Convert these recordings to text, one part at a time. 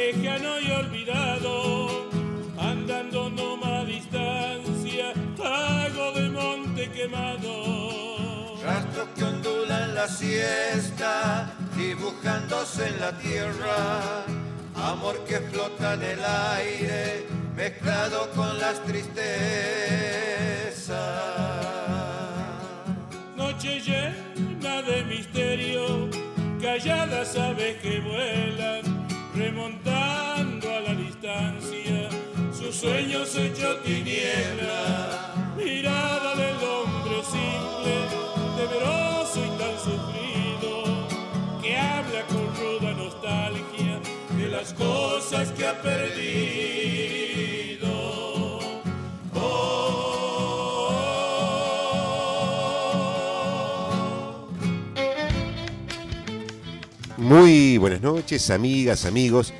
lejano y olvidado, andando nomás distancia, pago de monte quemado. Rastros que ondulan la siesta, dibujándose en la tierra, amor que flota en el aire, mezclado con las tristezas. Noche llena de misterio, calladas aves que vuelan remontando a la distancia, sus sueños hecho tiniebla, mirada del hombre simple, temeroso y tan sufrido, que habla con ruda nostalgia de las cosas que ha perdido. Amigas, amigos.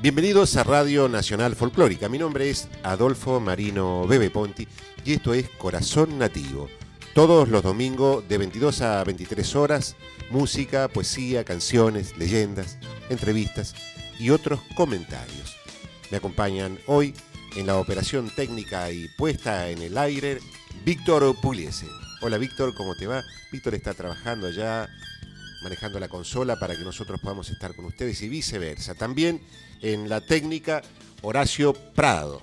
Bienvenidos a Radio Nacional Folclórica. Mi nombre es Adolfo Marino Bebe Ponti y esto es Corazón Nativo. Todos los domingos de 22 a 23 horas, música, poesía, canciones, leyendas, entrevistas y otros comentarios. Me acompañan hoy en la operación técnica y puesta en el aire Víctor Pugliese. Hola Víctor, ¿cómo te va? Víctor está trabajando ya manejando la consola para que nosotros podamos estar con ustedes y viceversa. También en la técnica Horacio Prado.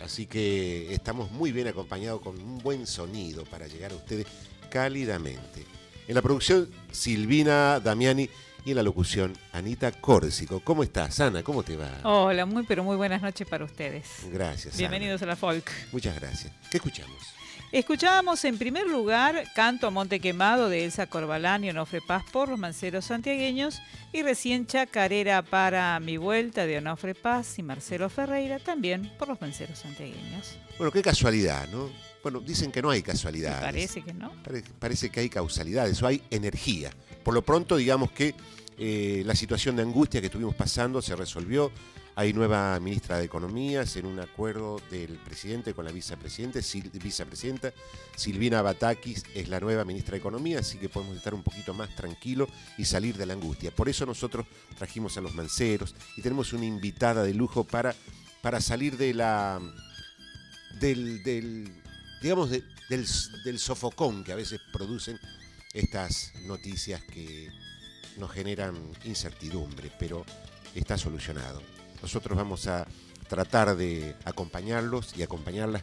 Así que estamos muy bien acompañados con un buen sonido para llegar a ustedes cálidamente. En la producción Silvina Damiani y en la locución Anita Córsico. ¿Cómo estás, Ana? ¿Cómo te va? Hola, muy pero muy buenas noches para ustedes. Gracias. Bienvenidos a la Folk. Muchas gracias. ¿Qué escuchamos? Escuchábamos en primer lugar Canto a Monte Quemado de Elsa Corbalán y Onofre Paz por los manceros santiagueños y recién Chacarera para Mi Vuelta de Onofre Paz y Marcelo Ferreira también por los manceros santiagueños. Bueno, qué casualidad, ¿no? Bueno, dicen que no hay casualidades. Parece que no. parece que hay causalidades o hay energía. Por lo pronto, digamos que eh, la situación de angustia que estuvimos pasando se resolvió hay nueva ministra de Economía, en un acuerdo del presidente con la vicepresidenta, vicepresidenta Silvina Batakis es la nueva ministra de Economía, así que podemos estar un poquito más tranquilos y salir de la angustia. Por eso nosotros trajimos a los manceros y tenemos una invitada de lujo para, para salir de la del, digamos del, del sofocón que a veces producen estas noticias que nos generan incertidumbre, pero está solucionado. Nosotros vamos a tratar de acompañarlos y acompañarlas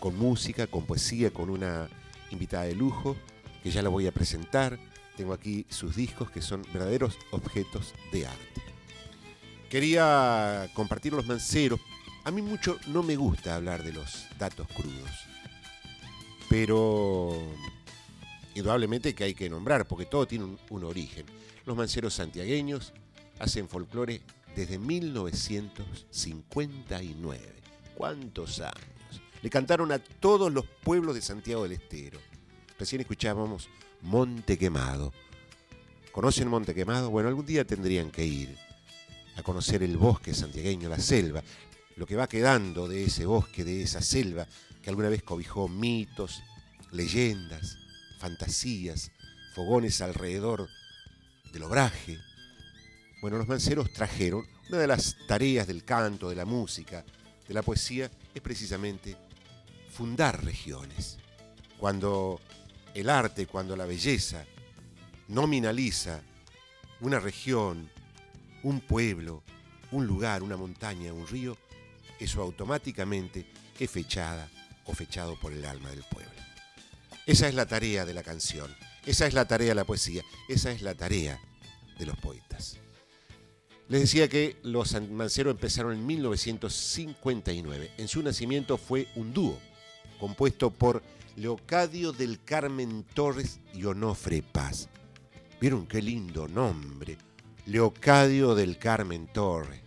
con música, con poesía, con una invitada de lujo, que ya la voy a presentar. Tengo aquí sus discos que son verdaderos objetos de arte. Quería compartir los manceros. A mí mucho no me gusta hablar de los datos crudos, pero indudablemente que hay que nombrar, porque todo tiene un, un origen. Los manceros santiagueños hacen folclore desde 1959. ¿Cuántos años? Le cantaron a todos los pueblos de Santiago del Estero. Recién escuchábamos Monte Quemado. ¿Conocen Monte Quemado? Bueno, algún día tendrían que ir a conocer el bosque santiagueño, la selva, lo que va quedando de ese bosque, de esa selva que alguna vez cobijó mitos, leyendas, fantasías, fogones alrededor del obraje. Bueno, los manceros trajeron una de las tareas del canto, de la música, de la poesía, es precisamente fundar regiones. Cuando el arte, cuando la belleza nominaliza una región, un pueblo, un lugar, una montaña, un río, eso automáticamente es fechada o fechado por el alma del pueblo. Esa es la tarea de la canción, esa es la tarea de la poesía, esa es la tarea de los poetas. Les decía que los manceros empezaron en 1959. En su nacimiento fue un dúo compuesto por Leocadio del Carmen Torres y Onofre Paz. ¿Vieron qué lindo nombre? Leocadio del Carmen Torres.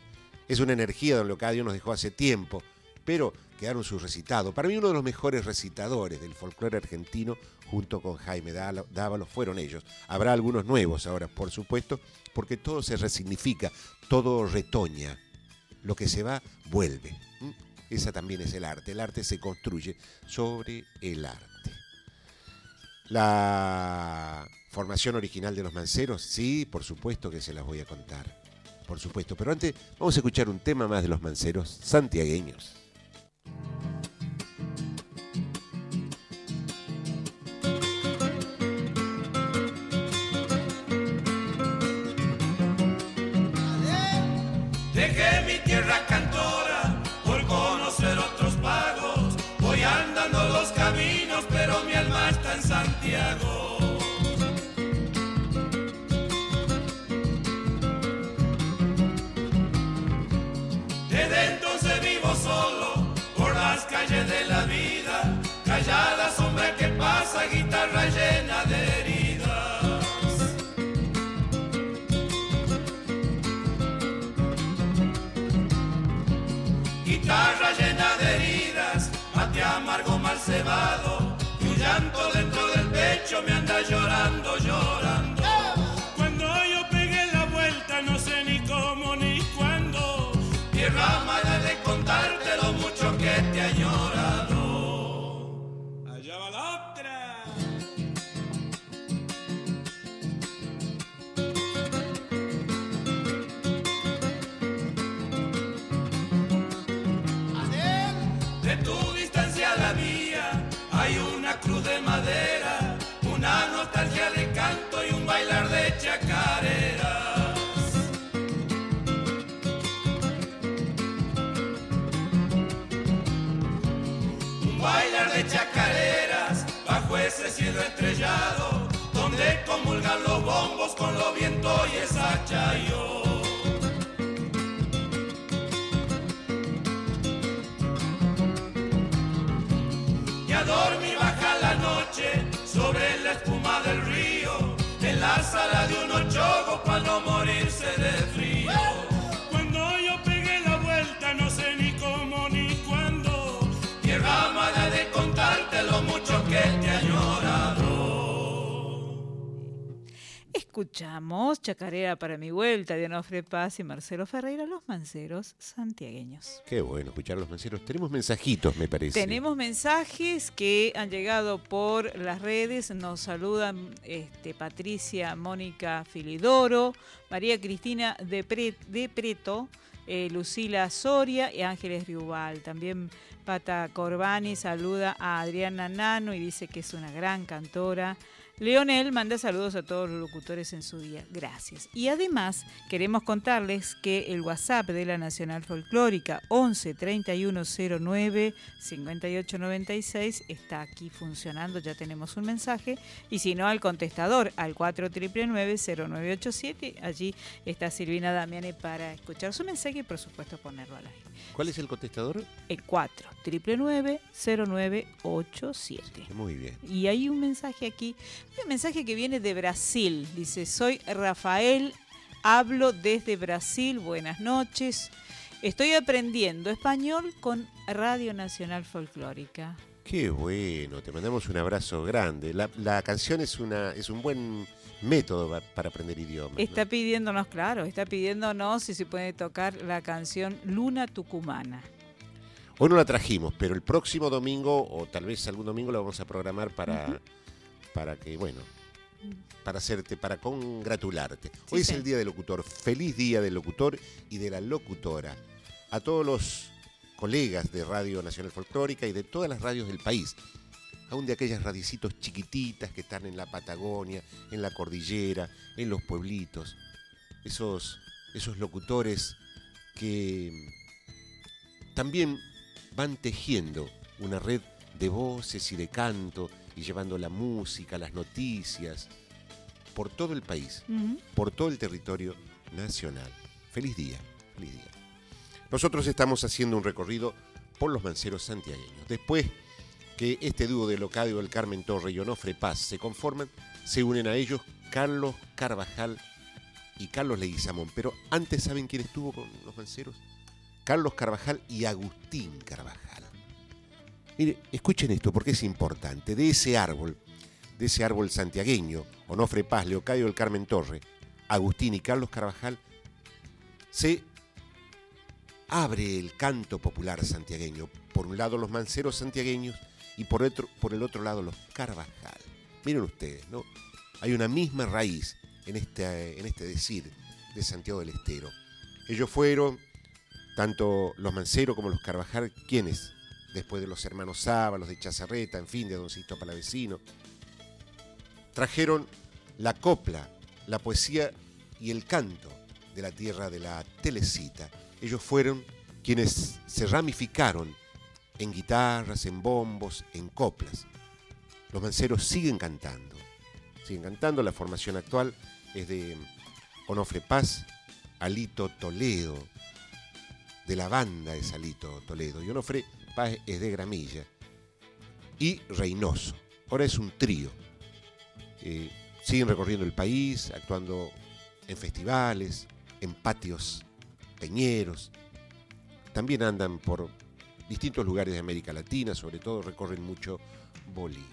Es una energía, don Leocadio nos dejó hace tiempo, pero quedaron sus recitados. Para mí uno de los mejores recitadores del folclore argentino, junto con Jaime Dávalos, fueron ellos. Habrá algunos nuevos ahora, por supuesto, porque todo se resignifica, todo retoña. Lo que se va, vuelve. Esa también es el arte. El arte se construye sobre el arte. La formación original de los manceros, sí, por supuesto que se las voy a contar. Por supuesto. Pero antes vamos a escuchar un tema más de los manceros santiagueños. Thank you. Cebado, tu llanto dentro del pecho me anda llorando, llorando. Los bombos con los vientos y esa chayo. y a baja la noche sobre la espuma del río, en la sala de un ochogo para no morirse de Escuchamos Chacarera para mi vuelta de Onofre Paz y Marcelo Ferreira, los manceros santiagueños. Qué bueno escuchar a los manceros. Tenemos mensajitos, me parece. Tenemos mensajes que han llegado por las redes. Nos saludan este, Patricia Mónica Filidoro, María Cristina de, Pre- de Preto, eh, Lucila Soria y Ángeles Riubal. También Pata Corbani saluda a Adriana Nano y dice que es una gran cantora. Leonel manda saludos a todos los locutores en su día. Gracias. Y además queremos contarles que el WhatsApp de la Nacional Folclórica 11 3109 5896 está aquí funcionando. Ya tenemos un mensaje. Y si no, al contestador al 4999-0987. Allí está Silvina Damiani para escuchar su mensaje y por supuesto ponerlo al aire. ¿Cuál es el contestador? El 4 0987 Muy bien. y hay un mensaje aquí, un mensaje que viene de Brasil. Dice, soy Rafael Hablo desde Brasil, buenas noches. Estoy aprendiendo español con Radio Nacional Folclórica. Qué bueno, te mandamos un abrazo grande. La, la canción es, una, es un buen método pa- para aprender idiomas. ¿no? Está pidiéndonos, claro, está pidiéndonos si se puede tocar la canción Luna Tucumana. Hoy no la trajimos, pero el próximo domingo, o tal vez algún domingo, la vamos a programar para, para que, bueno, para hacerte, para congratularte. Hoy es sí. el Día del Locutor. Feliz Día del Locutor y de la Locutora. A todos los colegas de Radio Nacional Folclórica y de todas las radios del país. Aún de aquellas radicitos chiquititas que están en la Patagonia, en la cordillera, en los pueblitos. Esos, esos locutores que también van tejiendo una red de voces y de canto y llevando la música, las noticias por todo el país, por todo el territorio nacional. Feliz día, feliz día. Nosotros estamos haciendo un recorrido por los manceros santiagueños. Después que este dúo de Locadio del Carmen Torre y Onofre Paz se conforman, se unen a ellos Carlos Carvajal y Carlos Leguizamón. Pero antes, ¿saben quién estuvo con los manceros? Carlos Carvajal y Agustín Carvajal. Mire, escuchen esto porque es importante. De ese árbol, de ese árbol santiagueño, Onofre Paz, Leocadio del Carmen Torre, Agustín y Carlos Carvajal, se abre el canto popular santiagueño. Por un lado los manceros santiagueños y por, otro, por el otro lado los Carvajal. Miren ustedes, ¿no? Hay una misma raíz en este, en este decir de Santiago del Estero. Ellos fueron, tanto los manceros como los Carvajal, quienes, después de los hermanos Saba, los de Chazarreta, en fin, de Don Sisto Palavecino, trajeron la copla, la poesía y el canto de la tierra de la Telecita. Ellos fueron quienes se ramificaron en guitarras, en bombos, en coplas. Los manceros siguen cantando, siguen cantando. La formación actual es de Onofre Paz, Alito Toledo, de la banda es Alito Toledo, y Onofre Paz es de Gramilla, y Reynoso. Ahora es un trío. Eh, siguen recorriendo el país, actuando en festivales, en patios peñeros. También andan por distintos lugares de América Latina, sobre todo recorren mucho Bolivia.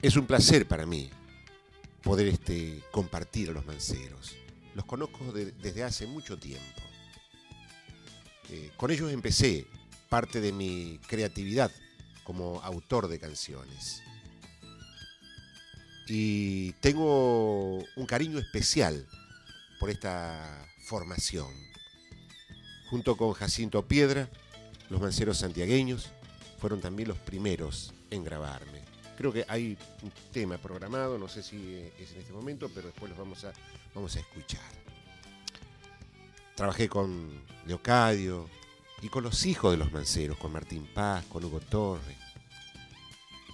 Es un placer para mí poder este, compartir a los manceros. Los conozco de- desde hace mucho tiempo. Eh, con ellos empecé parte de mi creatividad como autor de canciones. Y tengo un cariño especial por esta formación. Junto con Jacinto Piedra, los manceros santiagueños fueron también los primeros en grabarme. Creo que hay un tema programado, no sé si es en este momento, pero después los vamos a, vamos a escuchar. Trabajé con Leocadio y con los hijos de los manceros, con Martín Paz, con Hugo Torre,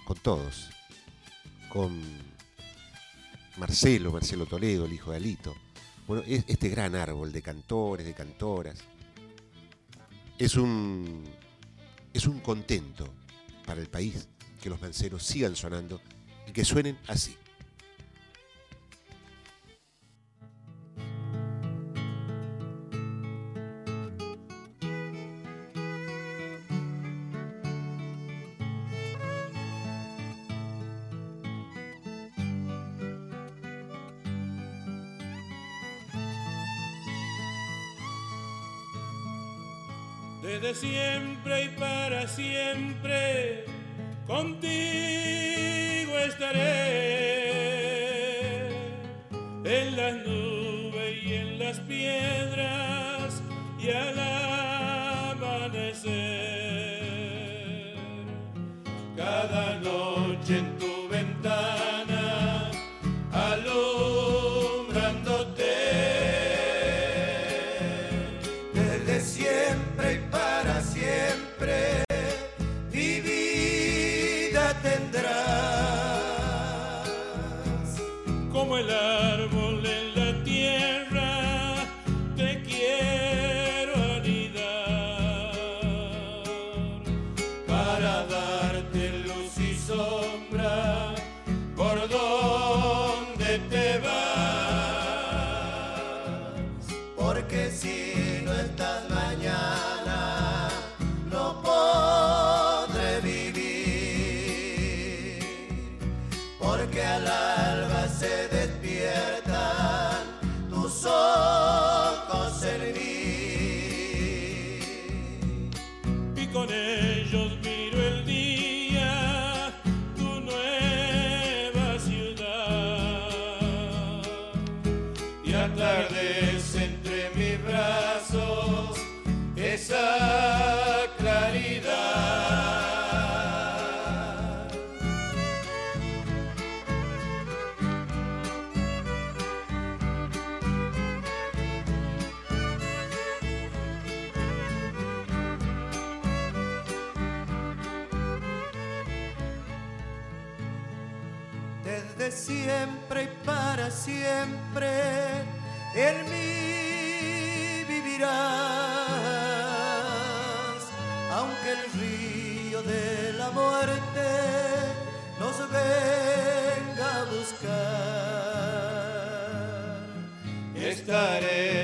con todos, con Marcelo, Marcelo Toledo, el hijo de Alito. Bueno, es este gran árbol de cantores, de cantoras, es un, es un contento para el país que los manceros sigan sonando y que suenen así. Cada noche en tu ventana buscar.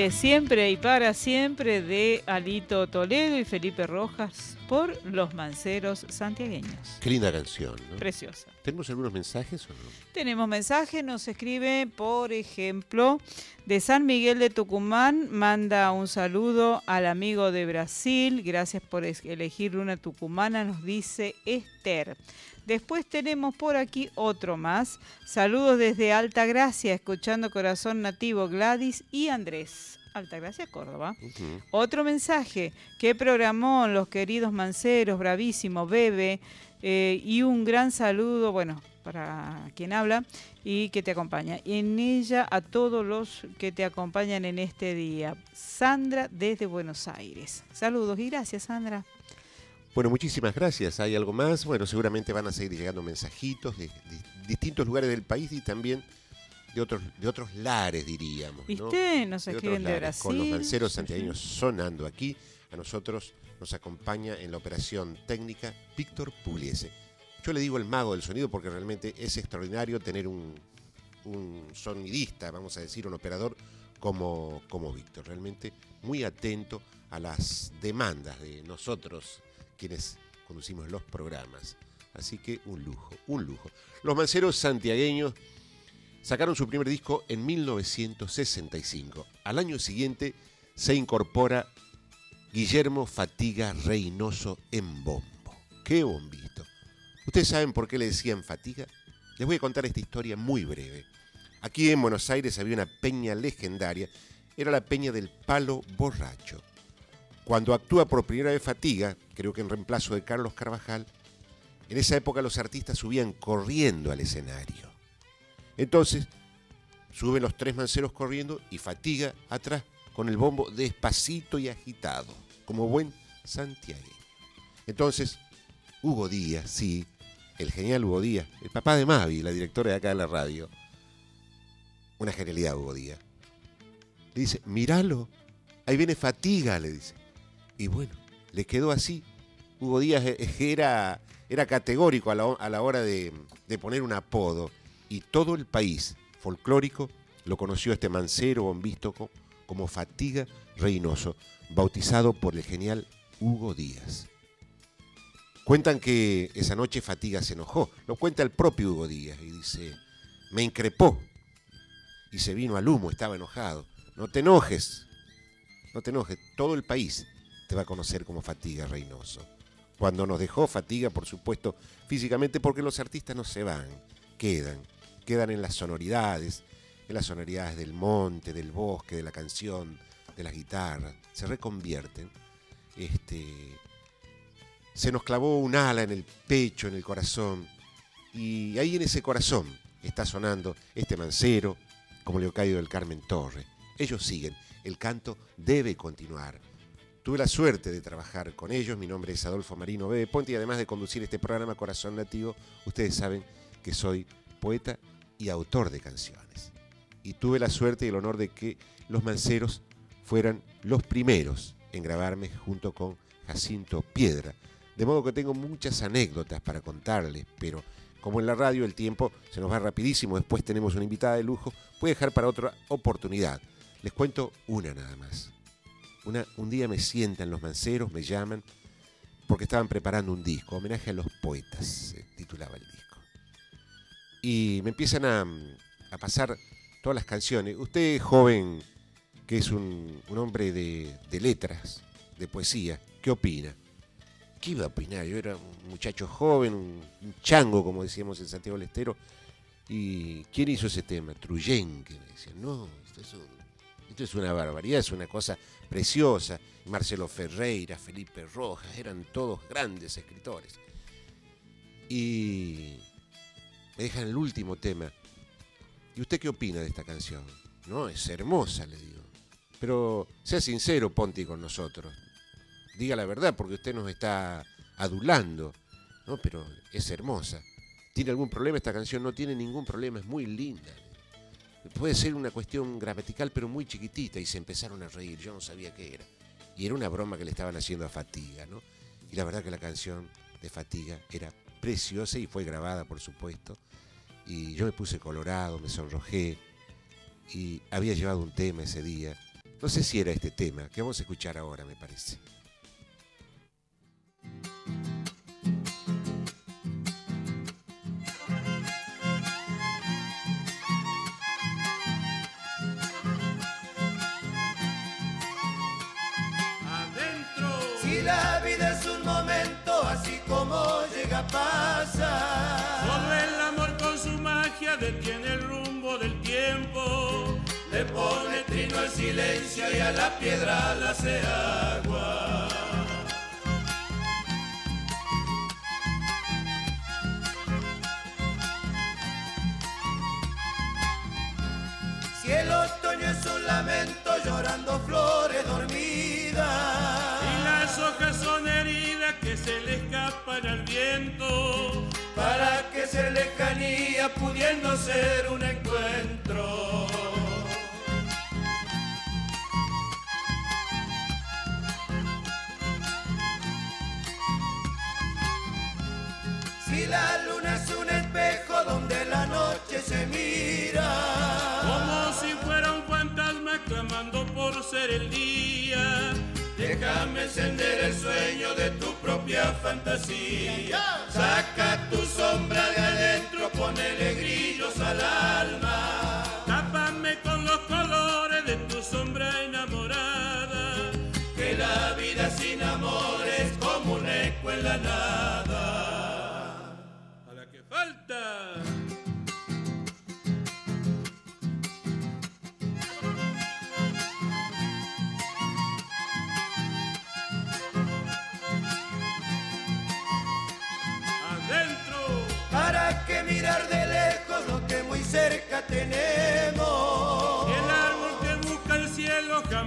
Desde siempre y para siempre de Alito Toledo y Felipe Rojas por los manceros santiagueños. Qué linda canción, ¿no? Preciosa. ¿Tenemos algunos mensajes o no? Tenemos mensajes, nos escribe, por ejemplo, de San Miguel de Tucumán, manda un saludo al amigo de Brasil, gracias por elegir una tucumana, nos dice Esther. Después tenemos por aquí otro más, saludos desde Alta Gracia, escuchando Corazón Nativo Gladys y Andrés. Alta Gracia, Córdoba. Otro mensaje que programó los queridos manceros, bravísimo, Bebe, eh, y un gran saludo, bueno, para quien habla y que te acompaña. En ella a todos los que te acompañan en este día. Sandra desde Buenos Aires. Saludos y gracias, Sandra. Bueno, muchísimas gracias. ¿Hay algo más? Bueno, seguramente van a seguir llegando mensajitos de, de distintos lugares del país y también de otros, de otros lares, diríamos. ¿no? ¿Viste? Nos De otros escriben de lares, Brasil. Con los manceros santiagueños sonando aquí. A nosotros nos acompaña en la operación técnica Víctor Pugliese. Yo le digo el mago del sonido porque realmente es extraordinario tener un, un sonidista, vamos a decir, un operador como, como Víctor. Realmente muy atento a las demandas de nosotros, quienes conducimos los programas. Así que un lujo, un lujo. Los manceros santiagueños sacaron su primer disco en 1965. Al año siguiente se incorpora Guillermo Fatiga Reynoso en bombo. ¡Qué bombito! ¿Ustedes saben por qué le decían Fatiga? Les voy a contar esta historia muy breve. Aquí en Buenos Aires había una peña legendaria, era la peña del Palo Borracho. Cuando actúa por primera vez Fatiga, creo que en reemplazo de Carlos Carvajal, en esa época los artistas subían corriendo al escenario. Entonces, suben los tres manceros corriendo y Fatiga atrás con el bombo despacito y agitado, como buen santiagueño. Entonces, Hugo Díaz, sí, el genial Hugo Díaz, el papá de Mavi, la directora de acá de la radio, una genialidad Hugo Díaz, le dice, míralo, ahí viene Fatiga, le dice. Y bueno, le quedó así. Hugo Díaz eh, era, era categórico a la, a la hora de, de poner un apodo y todo el país folclórico lo conoció este mancero bombístico como Fatiga Reynoso, bautizado por el genial Hugo Díaz. Cuentan que esa noche Fatiga se enojó, lo cuenta el propio Hugo Díaz y dice, me increpó, y se vino al humo, estaba enojado. No te enojes, no te enojes, todo el país te va a conocer como Fatiga Reynoso. Cuando nos dejó Fatiga, por supuesto, físicamente, porque los artistas no se van, quedan, quedan en las sonoridades, en las sonoridades del monte, del bosque, de la canción, de las guitarras, se reconvierten. Este, se nos clavó un ala en el pecho, en el corazón, y ahí en ese corazón está sonando este mancero, como Leocadio del Carmen Torre. Ellos siguen, el canto debe continuar. Tuve la suerte de trabajar con ellos, mi nombre es Adolfo Marino Bebe Ponte y además de conducir este programa Corazón Nativo, ustedes saben que soy poeta y autor de canciones. Y tuve la suerte y el honor de que los manceros fueran los primeros en grabarme junto con Jacinto Piedra. De modo que tengo muchas anécdotas para contarles, pero como en la radio el tiempo se nos va rapidísimo, después tenemos una invitada de lujo, voy a dejar para otra oportunidad. Les cuento una nada más. Un día me sientan los manceros, me llaman, porque estaban preparando un disco, homenaje a los poetas, se titulaba el disco. Y me empiezan a, a pasar todas las canciones. Usted, joven, que es un, hombre de, letras, de poesía, ¿qué opina? ¿Qué iba a opinar? Yo era un muchacho joven, un, chango, como decíamos en Santiago del Estero. ¿Y quién hizo ese tema? Truyen, que me decían. No, esto es, un- es una barbaridad, es una cosa preciosa. Marcelo Ferreira, Felipe Rojas, eran todos grandes escritores. Y me dejan el último tema. ¿Y usted qué opina de esta canción? No, es hermosa, le digo. Pero sea sincero, Ponti, con nosotros diga la verdad, porque usted nos está adulando, ¿no? Pero es hermosa. ¿Tiene algún problema esta canción? No tiene ningún problema, es muy linda. Puede ser una cuestión gramatical, pero muy chiquitita, y se empezaron a reír, yo no sabía qué era. Y era una broma que le estaban haciendo a Fatiga, ¿no? Y la verdad que la canción de Fatiga era preciosa y fue grabada, por supuesto. Y yo me puse colorado, me sonrojé, y había llevado un tema ese día. No sé si era este tema, que vamos a escuchar ahora, me parece. Detiene el rumbo del tiempo. Le pone trino al silencio y a la piedra la hace agua. Si el otoño es un lamento llorando flores dormidas. Y las hojas son heridas que se le escapan al viento. Para pudiendo ser un encuentro. Si la luna es un espejo donde la noche se mira. Como si fuera un fantasma clamando por ser el día. Déjame encender el sueño de tu propia fantasía. Saca tu sombra de adentro, ponele grillos al alma.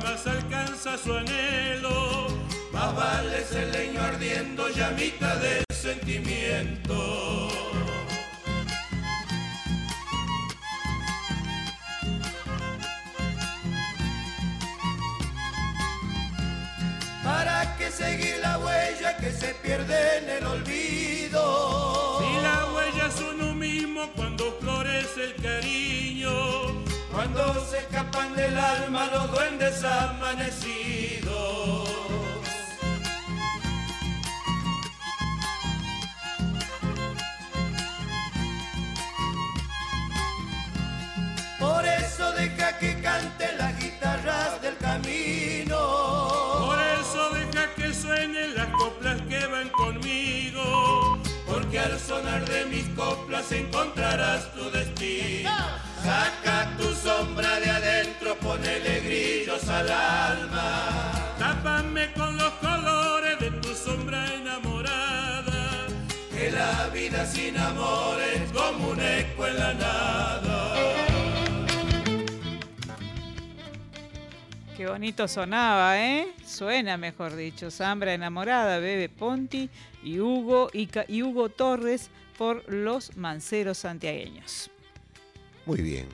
Jamás alcanza su anhelo. Más vale ser leño ardiendo llamita de sentimiento. ¿Para qué seguir la huella que se pierde en el olvido? Si la huella es uno mismo cuando florece el cariño cuando se escapan del alma los duendes amanecidos. Por eso deja que cante las guitarras del camino. Por eso deja que suenen las coplas que van conmigo. Porque al sonar de mis coplas encontrarás tu destino. Saca tu sombra de adentro, ponele grillos al alma. Tápame con los colores de tu sombra enamorada. Que la vida sin amor es como un eco en la nada. Qué bonito sonaba, ¿eh? Suena, mejor dicho. Zambra enamorada, Bebe Ponti y Hugo, y Hugo Torres por los manceros santiagueños. Muy bien.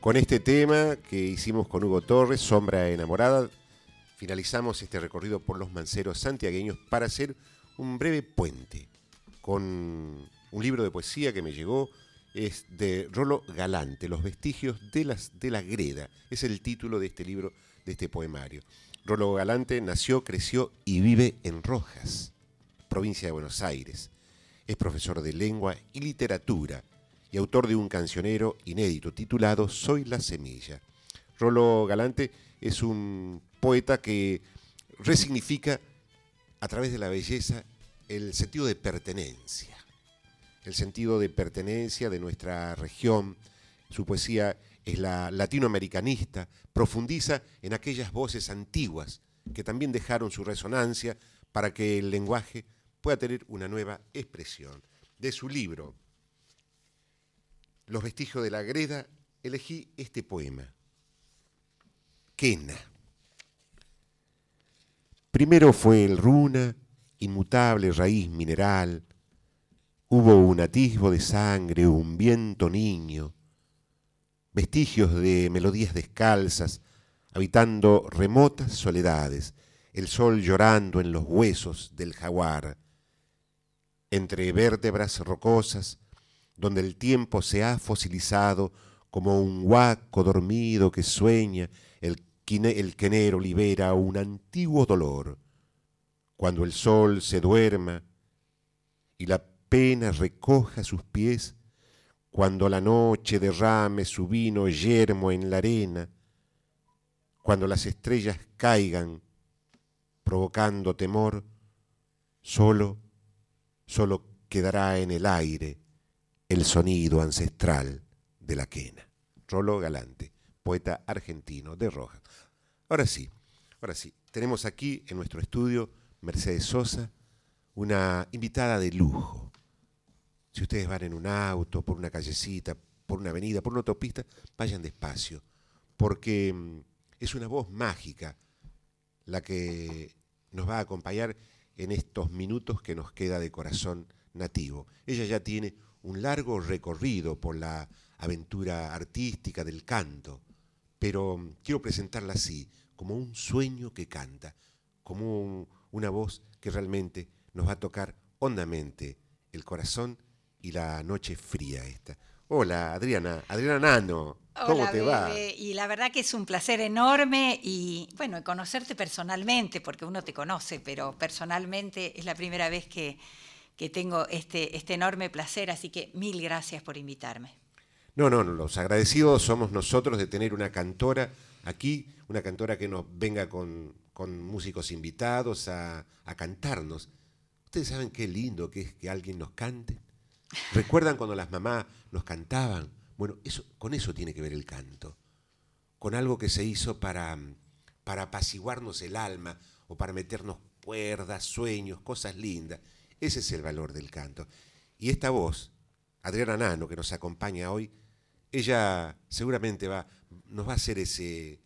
Con este tema que hicimos con Hugo Torres, Sombra enamorada, finalizamos este recorrido por los manceros santiagueños para hacer un breve puente con un libro de poesía que me llegó es de Rolo Galante, Los vestigios de, de la greda. Es el título de este libro de este poemario. Rolo Galante nació, creció y vive en Rojas, provincia de Buenos Aires. Es profesor de lengua y literatura y autor de un cancionero inédito titulado Soy la semilla. Rolo Galante es un poeta que resignifica a través de la belleza el sentido de pertenencia, el sentido de pertenencia de nuestra región. Su poesía es la latinoamericanista, profundiza en aquellas voces antiguas que también dejaron su resonancia para que el lenguaje pueda tener una nueva expresión. De su libro, Los vestigios de la greda, elegí este poema. Quena. Primero fue el runa, inmutable raíz mineral. Hubo un atisbo de sangre, un viento niño vestigios de melodías descalzas, habitando remotas soledades, el sol llorando en los huesos del jaguar, entre vértebras rocosas, donde el tiempo se ha fosilizado como un huaco dormido que sueña, el, el quenero libera un antiguo dolor. Cuando el sol se duerma y la pena recoja sus pies, cuando la noche derrame su vino yermo en la arena, cuando las estrellas caigan provocando temor, solo, solo quedará en el aire el sonido ancestral de la quena. Rolo Galante, poeta argentino de Rojas. Ahora sí, ahora sí, tenemos aquí en nuestro estudio Mercedes Sosa, una invitada de lujo si ustedes van en un auto, por una callecita, por una avenida, por una autopista, vayan despacio, porque mm, es una voz mágica la que nos va a acompañar en estos minutos que nos queda de corazón nativo. Ella ya tiene un largo recorrido por la aventura artística del canto, pero quiero presentarla así, como un sueño que canta, como una voz que realmente nos va a tocar hondamente el corazón y la noche fría esta. Hola, Adriana, Adriana Nano, ¿cómo te va? Y la verdad que es un placer enorme y bueno, conocerte personalmente, porque uno te conoce, pero personalmente es la primera vez que, que tengo este, este enorme placer, así que mil gracias por invitarme. No, no, los agradecidos somos nosotros de tener una cantora aquí, una cantora que nos venga con, con músicos invitados a, a cantarnos. Ustedes saben qué lindo que es que alguien nos cante. ¿Recuerdan cuando las mamás nos cantaban? Bueno, eso, con eso tiene que ver el canto, con algo que se hizo para, para apaciguarnos el alma o para meternos cuerdas, sueños, cosas lindas. Ese es el valor del canto. Y esta voz, Adriana Nano, que nos acompaña hoy, ella seguramente va, nos va a hacer ese,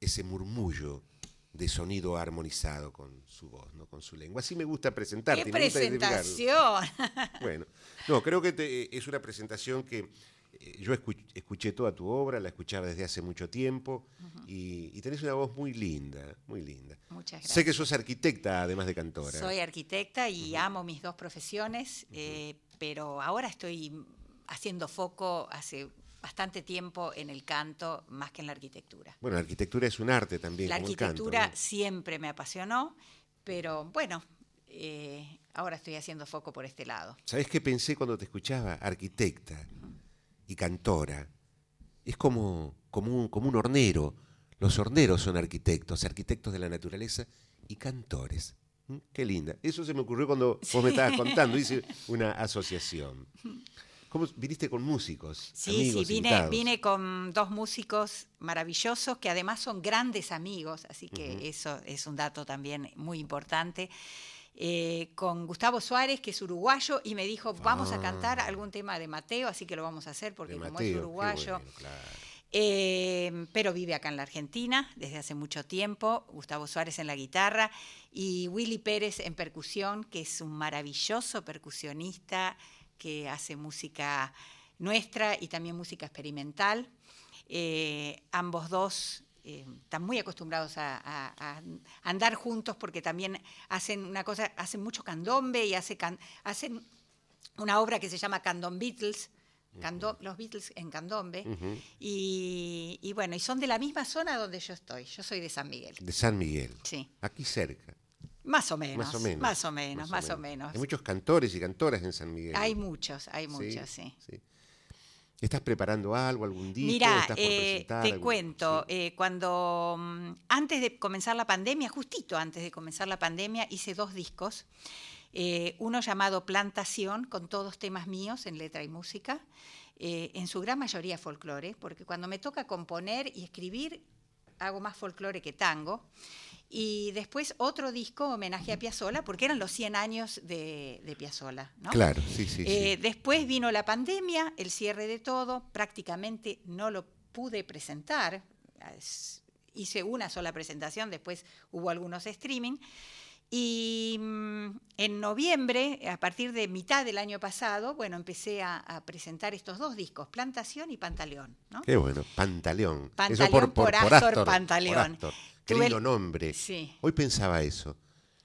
ese murmullo de sonido armonizado con su voz, ¿no? con su lengua. Así me gusta presentarte. ¡Qué presentación! bueno, no, creo que es una presentación que yo escuché, toda tu obra, la escuchaba desde hace mucho tiempo y, tenés una voz muy linda, muy linda. Muchas gracias. Sé que sos arquitecta además de cantora. Soy arquitecta y amo mis dos profesiones, eh, pero ahora estoy haciendo foco hace bastante tiempo en el canto más que en la arquitectura. Bueno, la arquitectura es un arte también. La arquitectura siempre me apasionó, pero bueno, eh, ahora estoy haciendo foco por este lado. ¿Sabes qué pensé cuando te escuchaba? Arquitecta y cantora. Es como, como, un, como un hornero. Los horneros son arquitectos, arquitectos de la naturaleza y cantores. Mm, Qué linda. Eso se me ocurrió cuando vos me estabas contando. Hice una asociación. ¿Cómo viniste con músicos? Sí, amigos, sí, vine, con dos músicos maravillosos que además son grandes amigos, así que eso es un dato también muy importante. Eh, con Gustavo Suárez, que es uruguayo, y me dijo, vamos a cantar Ah. algún tema de Mateo, así que lo vamos a hacer porque De como Mateo, es uruguayo, bueno, claro. eh, pero vive acá en la Argentina desde hace mucho tiempo, Gustavo Suárez en la guitarra y Willy Pérez en percusión, que es un maravilloso percusionista que hace música nuestra y también música experimental. Eh, ambos dos eh, están muy acostumbrados a, a- a andar juntos porque también hacen una cosa, hacen mucho candombe y hace can- hacen una obra que se llama Candom Beatles, cando- los Beatles en candombe, y bueno, y son de la misma zona donde yo estoy. Yo soy de San Miguel. De San Miguel. Sí, Aquí cerca. más o menos. Más o menos. Más o menos, más o menos. Hay muchos cantores y cantoras en San Miguel. Hay muchos, hay muchos, sí. sí. ¿Estás preparando algo, algún disco? Mira, ¿Estás por eh, te algún- cuento, sí? eh, cuando mm, antes de comenzar la pandemia, justito antes de comenzar la pandemia, hice dos discos. Eh, uno llamado Plantación, con todos temas míos en letra y música, eh, en su gran mayoría folclore, porque cuando me toca componer y escribir, hago más folclore que tango. Y después otro disco, homenaje a Piazzolla, porque eran los 100 años de, de Piazzolla. ¿no? Claro, sí, sí. Eh, sí. Después vino la pandemia, el cierre de todo, prácticamente no lo pude presentar. Es- Hice una sola presentación, después hubo algunos streaming. Y mm, en noviembre, a partir de mitad del año pasado, bueno, empecé a, a presentar estos dos discos, Plantación y Pantaleón. ¿no? Qué bueno, Pantaleón. Pantaleón por Astor Pantaleón. por Astor. Qué lindo el- nombre. Sí. Hoy pensaba eso.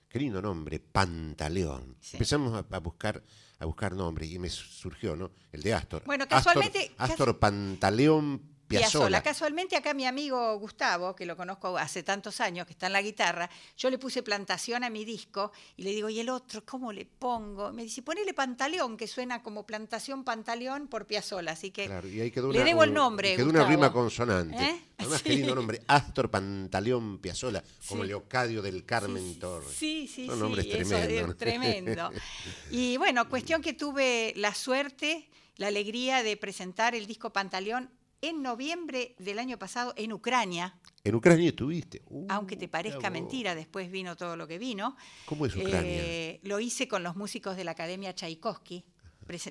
Qué lindo nombre, Pantaleón. Sí. Empezamos a, a buscar a buscar nombres y me surgió, ¿no? El de Astor. Bueno, Astor- casualmente- Astor, Pantaleón Piazzolla. Casualmente acá mi amigo Gustavo, que lo conozco hace tantos años, que está en la guitarra, yo le puse plantación a mi disco y le digo, ¿y el otro cómo le pongo? Me dice, ponele pantaleón, que suena como plantación pantaleón por Piazzolla, así que Claro, y ahí quedó le una, debo el nombre, Quedó una Gustavo. rima consonante. ¿Eh? Además, qué Sí. lindo nombre. Astor Pantaleón Piazzolla, como Sí. Leocadio del Carmen Sí, Torres. Sí, sí, Son sí, nombres eso tremendos. es tremendo. Y bueno, cuestión que tuve la suerte, la alegría de presentar el disco Pantaleón en noviembre del año pasado en Ucrania, En Ucrania estuviste. Uh, aunque te parezca mentira, después vino todo lo que vino. ¿Cómo es Ucrania? Eh, lo hice con los músicos de la Academia Tchaikovsky.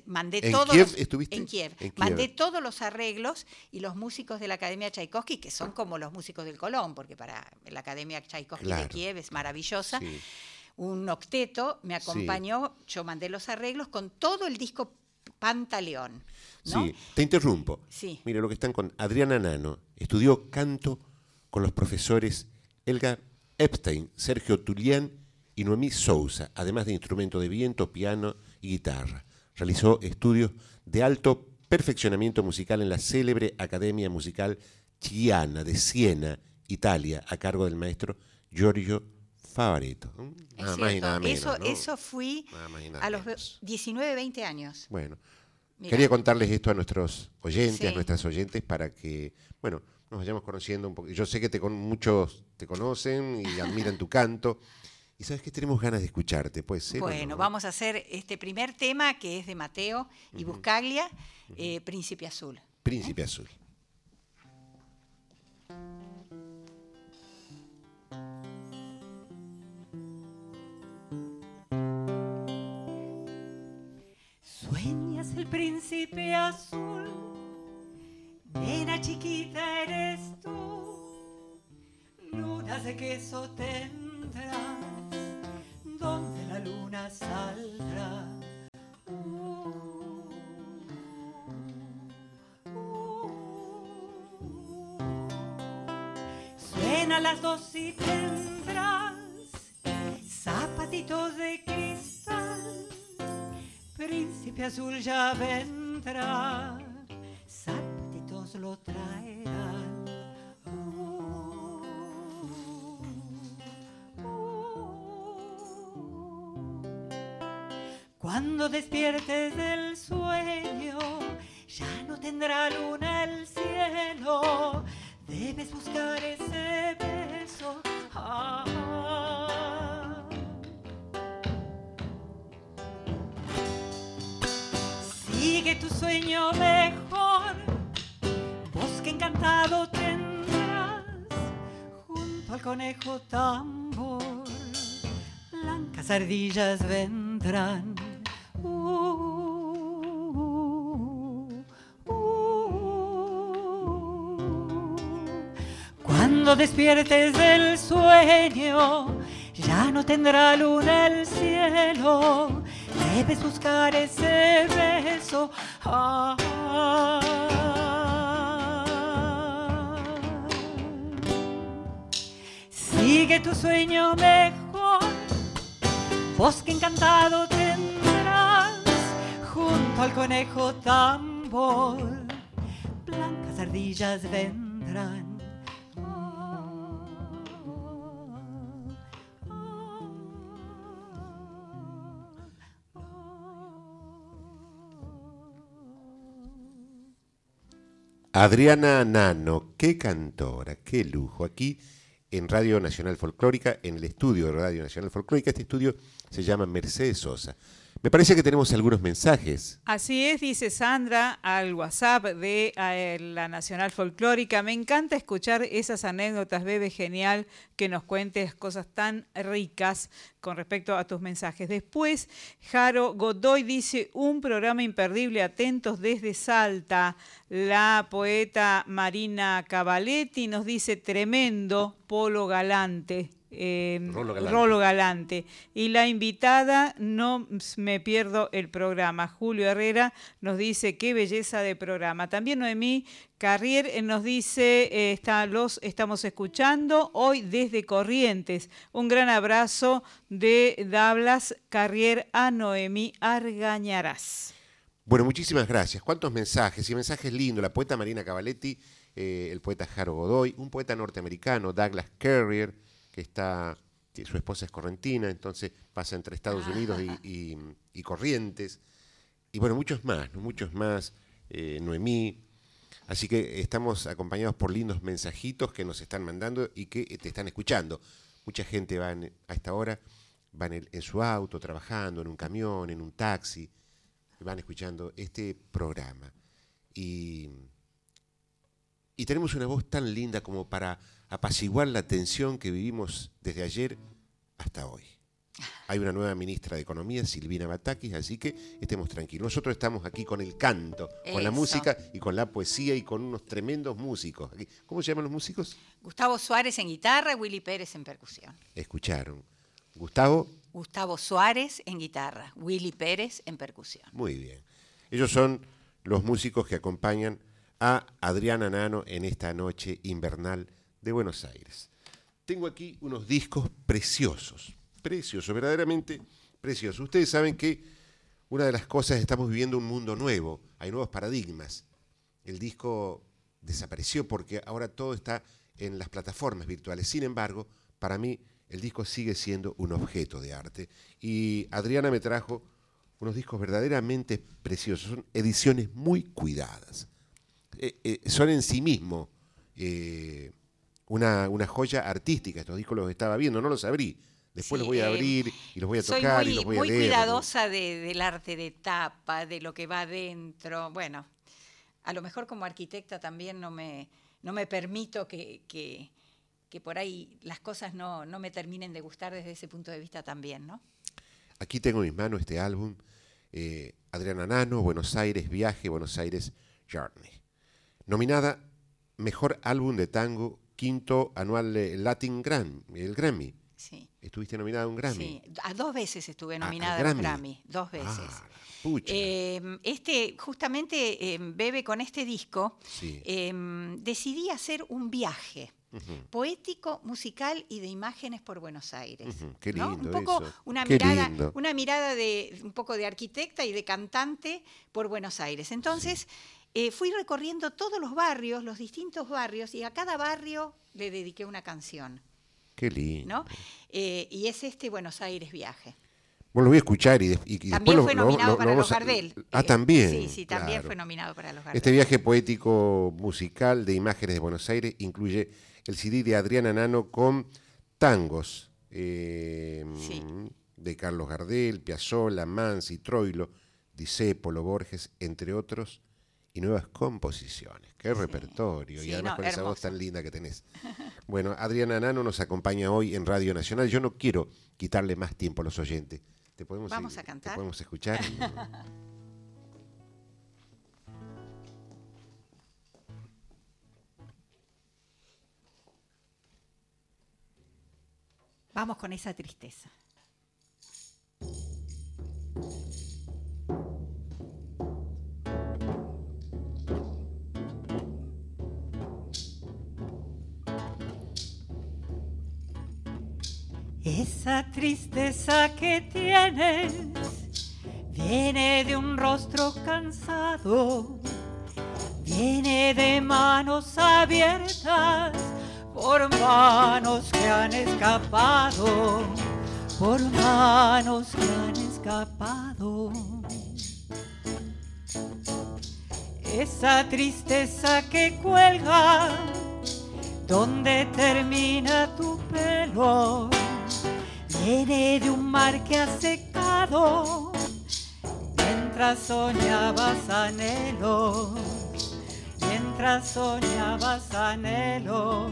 Mandé ¿En todos Kiev los- estuviste? En Kiev. En Kiev. Mandé todos los arreglos y los músicos de la Academia Tchaikovsky, que son como los músicos del Colón, porque para la Academia Tchaikovsky de. Kiev es maravillosa. Sí. Un octeto me acompañó, yo mandé los arreglos con todo el disco Pantaleón. ¿no? Sí, te interrumpo. Sí. Mire lo que están con Adriana Nano. Estudió canto con los profesores Elga Epstein, Sergio Tulián y Noemí Sousa, además de instrumento de viento, piano y guitarra. Realizó estudios de alto perfeccionamiento musical en la célebre Academia Musical Chiana de Siena, Italia, a cargo del maestro Giorgio Favaretto. Mm, Es Nada más y nada menos. eso, ¿no? eso fui Nada nada a los menos. 19, 20 años. Bueno, Mirá. quería contarles esto a nuestros oyentes, a nuestras oyentes, para que, bueno, nos vayamos conociendo un poco. Yo sé que te con, muchos te conocen y admiran tu canto. Y sabes que tenemos ganas de escucharte, pues ser. o Bueno, no? vamos a hacer este primer tema que es de Mateo y Buscaglia, eh, Príncipe Azul. Príncipe Azul. El príncipe azul, nena chiquita eres tú, lunas de queso tendrás, donde la luna saldrá. Uh, Suena las dos y tendrás zapatitos de. Príncipe azul ya vendrá, ardillas vendrán. Uh, uh, uh. Cuando despiertes del sueño, ya no tendrá luna el cielo. Debes buscar ese beso. Ah. Sigue tu sueño mejor, bosque encantado tendrás junto al conejo tambor. Blancas ardillas vendrán. Adriana Nano, qué cantora, qué lujo. Aquí en Radio Nacional Folclórica, en el estudio de Radio Nacional Folclórica, este estudio se llama Mercedes Sosa. Me parece que tenemos algunos mensajes. Así es, dice Sandra al WhatsApp de eh, la Nacional Folclórica. Me encanta escuchar esas anécdotas, bebé, genial que nos cuentes cosas tan ricas con respecto a tus mensajes. Después, Jaro Godoy dice, un programa imperdible, atentos desde Salta. La poeta Marina Cavaletti nos dice, tremendo, polo galante. Eh, Rolo Galante. Rolo Galante. Y la invitada, no me pierdo el programa. Julio Herrera nos dice qué belleza de programa. También Noemí Carrier eh, nos dice, eh, está, los estamos escuchando hoy desde Corrientes. Un gran abrazo de Dablas Carrier a Noemí Argañarás. Bueno, muchísimas gracias. ¿Cuántos mensajes? Y mensajes lindos. La poeta Marina Cavaletti, eh, el poeta Jaro Godoy, un poeta norteamericano, Douglas Carrier, que está, que su esposa es correntina, entonces pasa entre Estados Unidos y, y- y Corrientes. Y bueno, muchos más, muchos más. eh, Noemí. Así que estamos acompañados por lindos mensajitos que nos están mandando y que eh, te están escuchando. Mucha gente va en- a esta hora, van en, en su auto, trabajando, en un camión, en un taxi, van escuchando este programa. Y, y tenemos una voz tan linda como para apaciguar la tensión que vivimos desde ayer hasta hoy. Hay una nueva ministra de Economía, Silvina Batakis, así que estemos tranquilos. Nosotros estamos aquí con el canto, con la música y con la poesía y con unos tremendos músicos. ¿Cómo se llaman los músicos? Gustavo Suárez en guitarra, Willy Pérez en percusión. Escucharon. Gustavo, Gustavo Suárez en guitarra, Willy Pérez en percusión. muy bien. Ellos son los músicos que acompañan a Adriana Nano en esta noche invernal de Buenos Aires. Tengo aquí unos discos preciosos, preciosos, verdaderamente preciosos. Ustedes saben que una de las cosas, estamos viviendo un mundo nuevo, hay nuevos paradigmas. El disco desapareció porque ahora todo está en las plataformas virtuales. Sin embargo, para mí el disco sigue siendo un objeto de arte. Y Adriana me trajo unos discos verdaderamente preciosos, son ediciones muy cuidadas. Eh, eh, son en sí mismo eh, una, una joya artística. Estos discos los estaba viendo, no los abrí. Después Sí, los voy a abrir y los voy a Soy tocar muy, y los voy a muy leer. cuidadosa de- del arte de tapa, de lo que va adentro. Bueno, a lo mejor como arquitecta también no me, no me permito que, que- que por ahí las cosas no, no me terminen de gustar desde ese punto de vista también, ¿no? Aquí tengo en mis manos este álbum, eh, Adriana Nano, Buenos Aires Viaje, Buenos Aires Journey. Nominada Mejor Álbum de Tango, quinto anual Latin Grammy, el Grammy. Sí. Estuviste nominada a un Grammy. Sí, a dos veces estuve nominada a los Grammy. Grammy, dos veces. Ah, pucha. Eh, este, justamente, eh, Bebe, con este disco, Sí. eh, decidí hacer un viaje poético, musical y de imágenes por Buenos Aires. Qué ¿no? lindo Un poco eso. una Qué mirada, lindo. una mirada de un poco de arquitecta y de cantante por Buenos Aires. Entonces, eh, fui recorriendo todos los barrios, los distintos barrios, y a cada barrio le dediqué una canción, Qué lindo. ¿no? Eh, y es este Buenos Aires viaje. Bueno, lo voy a escuchar y, y- y después También lo- fue lo- nominado lo- a- Gardel. Ah, Eh, también. Sí, sí, también claro. fue nominado para los Gardel. Este viaje poético musical de imágenes de Buenos Aires incluye el CD de Adriana Nano con tangos eh, Sí. de Carlos Gardel, Piazzolla, Mansi, Troilo, Disépolo, Borges, entre otros, y nuevas composiciones. Qué repertorio. y además no, con esa voz tan linda que tenés. Bueno, Adriana Nano nos acompaña hoy en Radio Nacional. Yo no quiero quitarle más tiempo a los oyentes. ¿Te podemos, Vamos a cantar. ¿Te podemos escuchar? Vamos con esa tristeza. Esa tristeza que tienes viene de un rostro cansado, viene de manos abiertas por manos que han escapado, por manos que han escapado. Esa tristeza que cuelga donde termina tu pelo. Viene de un mar que ha secado mientras soñabas anhelos, mientras soñabas anhelos.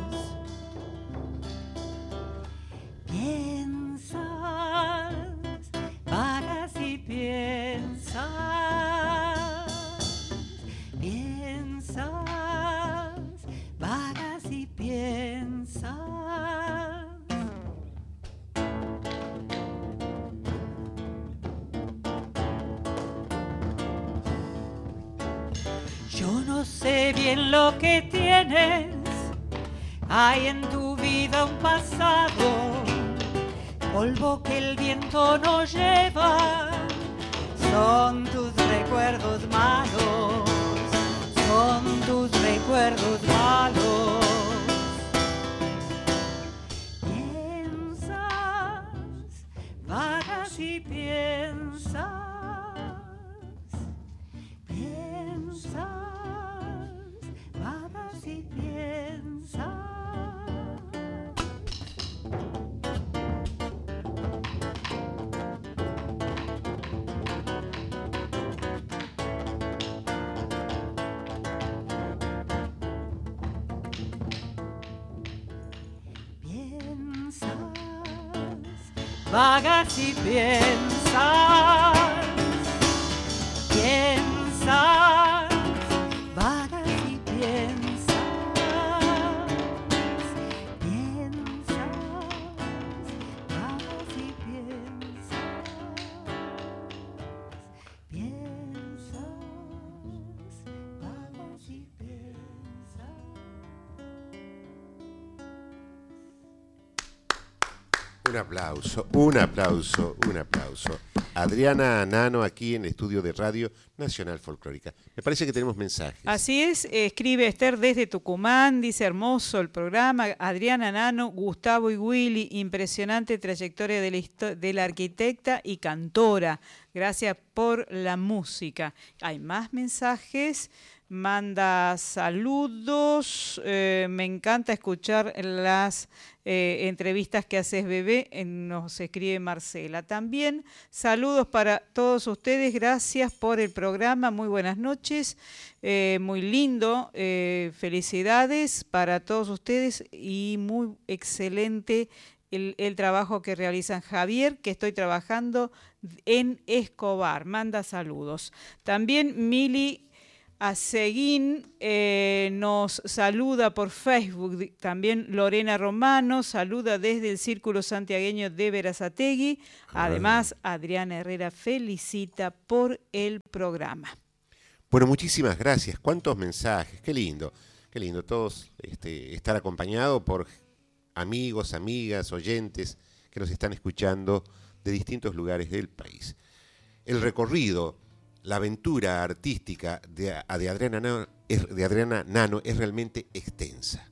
Yo sé bien lo que tienes, hay en tu vida un pasado, polvo que el viento no lleva, son tus recuerdos malos, son tus recuerdos malos. Piensas, vagas y piensas. Piensas, vagas y piensas. Piensas, vagas y piensas. Piensas, Un aplauso, un aplauso, un aplauso. Adriana Nano aquí en el estudio de Radio Nacional Folclórica. Me parece que tenemos mensajes. Así es, escribe Esther desde Tucumán, dice hermoso el programa, Adriana Nano, Gustavo y Willy, impresionante trayectoria de la arquitecta y cantora, gracias por la música. Hay más mensajes, manda saludos, eh, me encanta escuchar las eh, entrevistas que haces bebé, nos escribe Marcela. También saludos para todos ustedes, gracias por el programa, muy buenas noches, eh, muy lindo, felicidades para todos ustedes y muy excelente el, el trabajo que realizan. Javier, que estoy trabajando en Escobar, manda saludos. También Mili Aseguín eh, nos saluda por Facebook. También Lorena Romano saluda desde el Círculo Santiagueño de Verazategui. Además, Adriana Herrera felicita por el programa. Bueno, muchísimas gracias. ¿Cuántos mensajes? Qué lindo, qué lindo. Todos este, estar acompañado por amigos, amigas, oyentes que nos están escuchando de distintos lugares del país. El recorrido, la aventura artística de, Adriana, Nano, es, de Adriana Nano es realmente extensa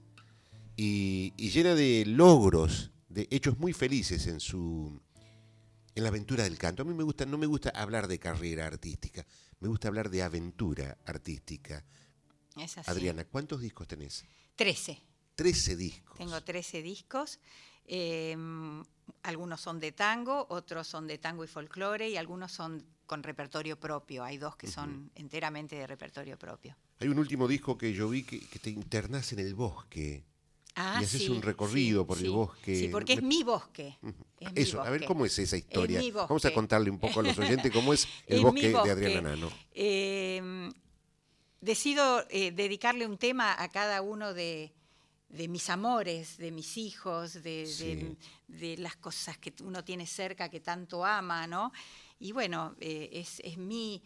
y, y llena de logros, de hechos muy felices en su en la aventura del canto. A mí me gusta, no me gusta hablar de carrera artística, me gusta hablar de aventura artística. Es así. Adriana, ¿cuántos discos tenés? Trece. Trece discos. Tengo 13 discos. eh, algunos son de tango, otros son de tango y folclore y algunos son con repertorio propio. Hay dos que son enteramente de repertorio propio. Hay un último disco que yo vi que, que te internás en el bosque. Ah, y haces sí, un recorrido sí, por el sí. bosque. Sí, porque es mi bosque. es mi Eso, a ver cómo es esa historia. mi Vamos a contarle un poco a los oyentes cómo es el Es bosque, de. Adriana Nano. Eh, decido eh, dedicarle un tema a cada uno de, de mis amores, de mis hijos, de, de las cosas que uno tiene cerca que tanto ama, ¿no? Y bueno, eh, es, es mi...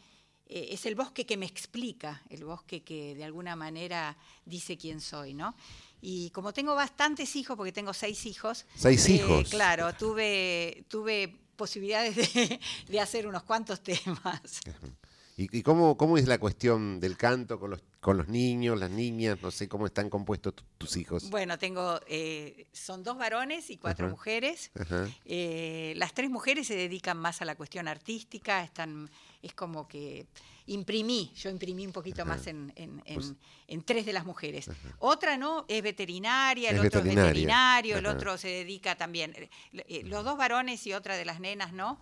eh, Es el bosque que me explica, el bosque que de alguna manera dice quién soy, ¿no? Y como tengo bastantes hijos, porque tengo seis hijos. ¿Seis eh, hijos? Claro, tuve, tuve posibilidades de, de hacer unos cuantos temas. ¿Y, y cómo, cómo es la cuestión del canto con los, con los niños, las niñas? No sé cómo están compuestos tu- tus hijos. Bueno, tengo, eh, son dos varones y cuatro mujeres. Eh, las tres mujeres se dedican más a la cuestión artística, están, es como que imprimí, yo imprimí un poquito más en, en- en- Pues- en tres de las mujeres. Otra no, es veterinaria, el Es otro veterinaria. es veterinario, el otro se dedica también, eh, eh, los dos varones y otra de las nenas no.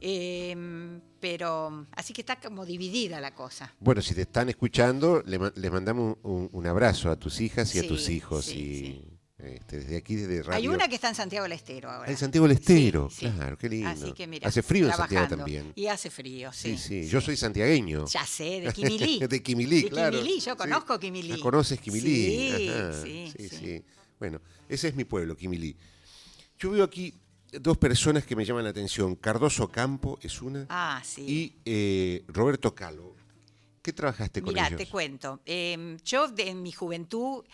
Eh, pero, así que está como dividida la cosa. Bueno, si te están escuchando, le les mandamos un, abrazo a tus hijas y a tus hijos. sí, y sí. Este, desde aquí, desde Radio. Hay una que está en Santiago del Estero ahora. Ah, en Santiago del Estero, Sí, sí. claro, qué lindo. Así que mira, Hace frío en Santiago también. Y hace frío, sí. Sí, sí, yo soy santiagueño. Ya sé, de Quimilí. de Quimilí, De claro. Quimilí, yo conozco Quimilí. Ah, ¿Conoces Quimilí? Sí, Ajá, sí, sí. Bueno, ese es mi pueblo, Quimilí. Yo veo aquí dos personas que me llaman la atención. Cardoso Campo es una Ah, sí. y eh, Roberto Calo. ¿Qué trabajaste con Mira, ellos? te cuento. Eh, yo de, en mi juventud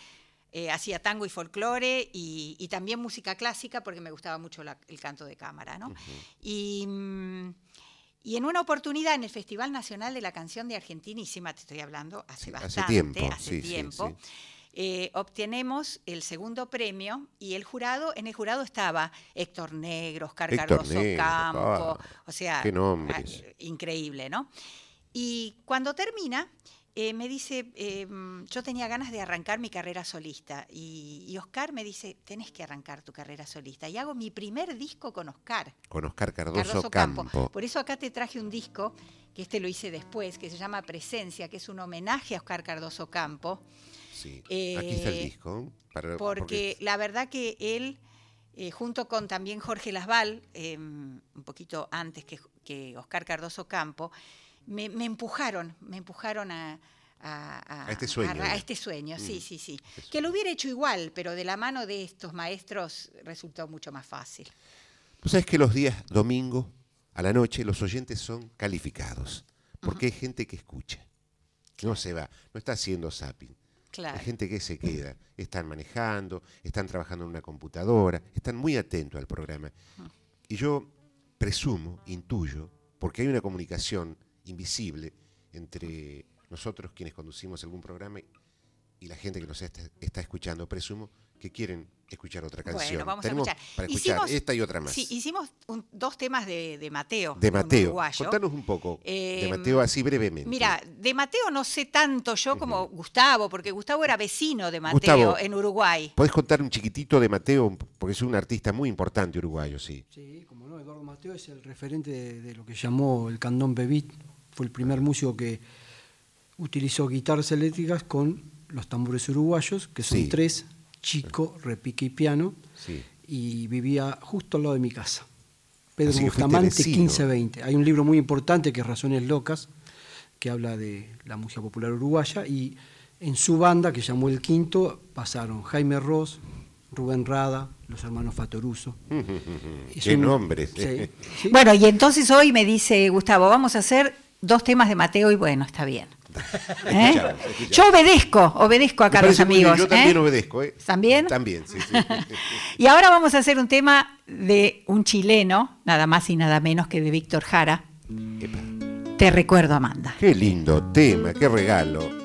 eh, hacía tango y folclore y, y también música clásica porque me gustaba mucho la- el canto de cámara, ¿no? y, mm, y en una oportunidad en el Festival Nacional de la Canción de Argentinísima, te estoy hablando hace Sí, hace bastante, tiempo, hace sí, tiempo, sí. eh, obtenemos el segundo premio y el jurado, en el jurado estaba Héctor Negro, Oscar Héctor Cardoso Negro, Campo, ah, o sea, ah, increíble, ¿no? Y cuando termina, eh, me dice, eh, yo tenía ganas de arrancar mi carrera solista y, y Oscar me dice, tenés que arrancar tu carrera solista. Y hago mi primer disco con Oscar. Con Oscar Cardoso, Cardoso Campo. Campo. Por eso acá te traje un disco, que este lo hice después, que se llama Presencia, que es un homenaje a Oscar Cardoso Campo, Sí. Eh, Aquí está el disco. para- porque la verdad que él, eh, junto con también Jorge Lasval, eh, un poquito antes que, que Oscar Cardoso Campo, me, me empujaron, me empujaron a... A, A este sueño. A, este sueño, sí, Mm. sí, sí. Que lo hubiera hecho igual, pero de la mano de estos maestros resultó mucho más fácil. Tú sabes que los días domingo a la noche los oyentes son calificados. Porque hay gente que escucha. No se va, no está haciendo zapping. Claro. Hay gente que se queda, están manejando, están trabajando en una computadora, están muy atentos al programa. Y yo presumo, intuyo, porque hay una comunicación invisible entre nosotros quienes conducimos algún programa y- la gente que nos está, está escuchando, presumo que quieren escuchar otra canción. Bueno, vamos Tenemos a escuchar. para escuchar Hicimos- esta y otra más. Sí, hicimos un- dos temas de, de Mateo. de Mateo. uruguayo. Contanos un poco de Eh, Mateo así brevemente. Mira, de Mateo no sé tanto yo como Gustavo, porque Gustavo era vecino de Mateo Gustavo, en Uruguay. ¿Podés contar un chiquitito de Mateo? Porque es un artista muy importante uruguayo, sí. Sí, como no, Eduardo Mateo es el referente de, de lo que llamó el candón bebit. Fue el primer músico que utilizó guitarras eléctricas con los tambores uruguayos, que son Sí. tres, chico, repique y piano, Sí. y vivía justo al lado de mi casa. Pedro Bustamante, vecino. 1520. Hay un libro muy importante que es Razones Locas, que habla de la música popular uruguaya, y en su banda, que llamó El Quinto, pasaron Jaime Ross, Rubén Rada, los hermanos Fatoruso. Qué un- nombres. Sí, sí. Bueno, y entonces hoy me dice Gustavo, vamos a hacer dos temas de Mateo y bueno, está bien. ¿Eh? Escuchamos, escuchamos. Yo obedezco, obedezco acá a los amigos. Yo también ¿eh? obedezco, ¿eh? ¿También? También, sí, sí. Y ahora vamos a hacer un tema de un chileno, nada más y nada menos que de Víctor Jara. Epa. Te recuerdo, Amanda. Qué lindo tema, qué regalo.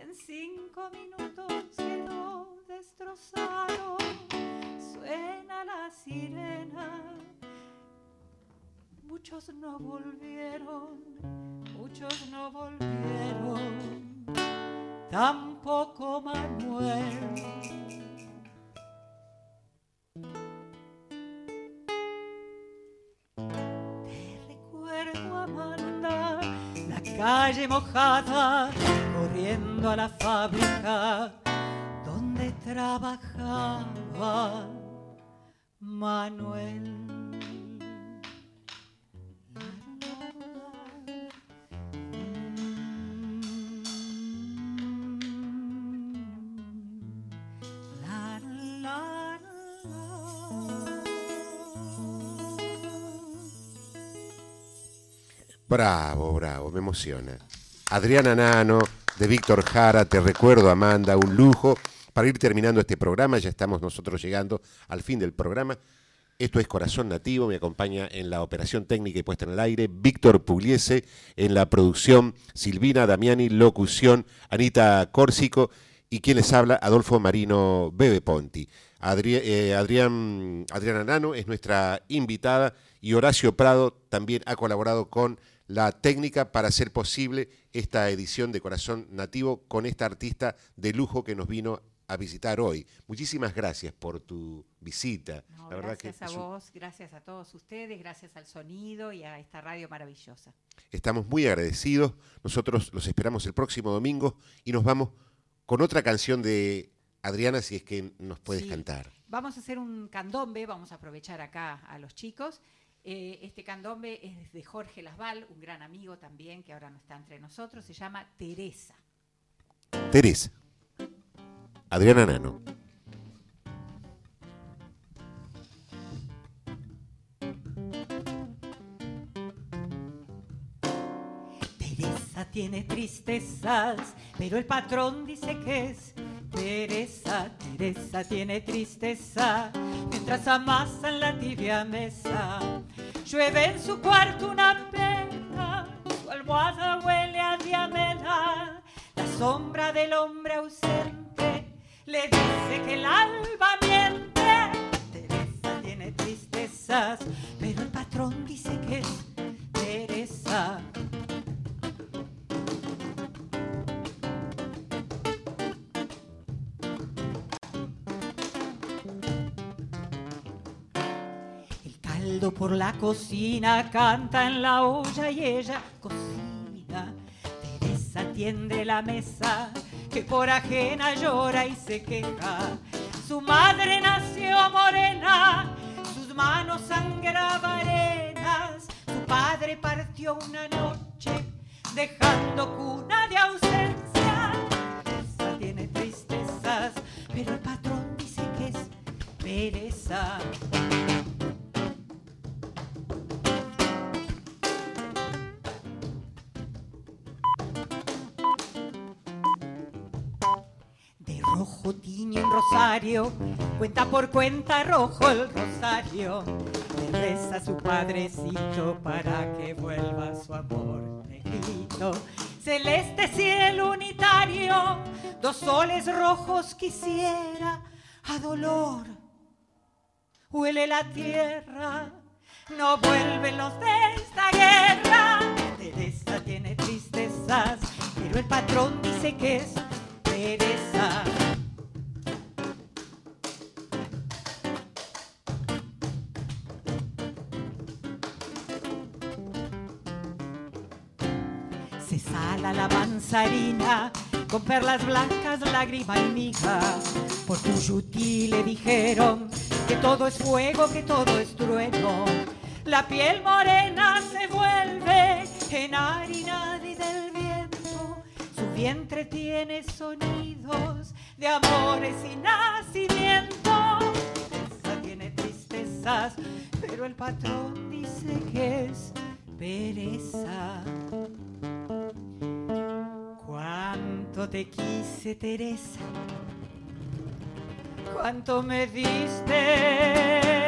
en cinco minutos quedó destrozado. Suena la sirena. Muchos no volvieron, muchos no volvieron, tampoco Manuel. Calle mojada, corriendo a la fábrica donde trabajaba Manuel. Bravo, bravo, me emociona. Adriana Nano, de Víctor Jara, te recuerdo, Amanda, un lujo. Para ir terminando este programa, ya estamos nosotros llegando al fin del programa. Esto es Corazón Nativo, me acompaña en la operación técnica y puesta en el aire Víctor Pugliese, en la producción Silvina Damiani, locución Anita Córsico y quien les habla Adolfo Marino Bebe Ponti. Eh, Adrián, Adriana Nano es nuestra invitada y Horacio Prado también ha colaborado con la técnica para hacer posible esta edición de Corazón Nativo con esta artista de lujo que nos vino a visitar hoy. Muchísimas gracias por tu visita. No, la verdad que gracias a un- vos, gracias a todos ustedes, gracias al sonido y a esta radio maravillosa. Estamos muy agradecidos. Nosotros los esperamos el próximo domingo y nos vamos con otra canción de Adriana, si es que nos puedes Sí. cantar. Vamos a hacer un candombe, vamos a aprovechar acá a los chicos. Eh, este candombe es de Jorge Lasval, un gran amigo también que ahora no está entre nosotros, se llama Teresa. Teresa. Adriana Nano. Teresa tiene tristezas, pero el patrón dice que es Teresa, Teresa tiene tristeza, mientras amasan la tibia mesa. Llueve en su cuarto una pena, su almohada huele a diamela, la sombra del hombre ausente le dice que el alba miente. Teresa tiene tristezas, pero el patrón dice que es Teresa. Por la cocina canta en la olla y ella cocina. Teresa tiende la mesa que por ajena llora y se queja. Su madre nació morena, sus manos sangraban arenas. Su padre partió una noche dejando cuna de ausencia. Teresa tiene tristezas, pero el patrón dice que es pereza. Cuenta por cuenta rojo el rosario. Le reza a su padrecito para que vuelva su amor negrito. Celeste cielo unitario, dos soles rojos quisiera a dolor. Huele la tierra, no vuelven los de esta guerra. Teresa tiene tristezas, pero el patrón dice que es Teresa. Con perlas blancas, lágrima y miga. Por Cuyutí le dijeron que todo es fuego, que todo es trueno. La piel morena se vuelve en harina y del viento. Su vientre tiene sonidos de amores y nacimiento. Esa tiene tristezas, pero el patrón dice que es pereza. Cuánto te quise, Teresa. Cuánto me diste,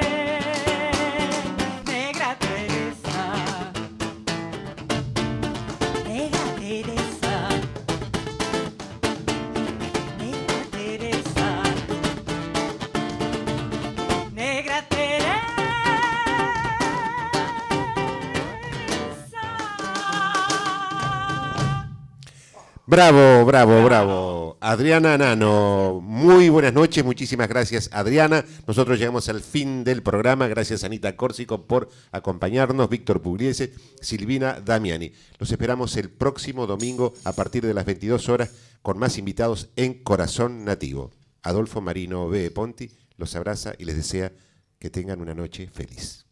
Bravo, bravo, bravo. Adriana Nano, muy buenas noches, muchísimas gracias Adriana. Nosotros llegamos al fin del programa, gracias Anita Córsico por acompañarnos, Víctor Pugliese, Silvina Damiani. Los esperamos el próximo domingo a partir de las 22 horas con más invitados en Corazón Nativo. Adolfo Marino B. Ponti los abraza y les desea que tengan una noche feliz.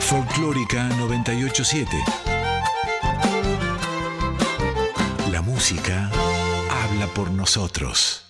Folclórica 987. Música habla por nosotros.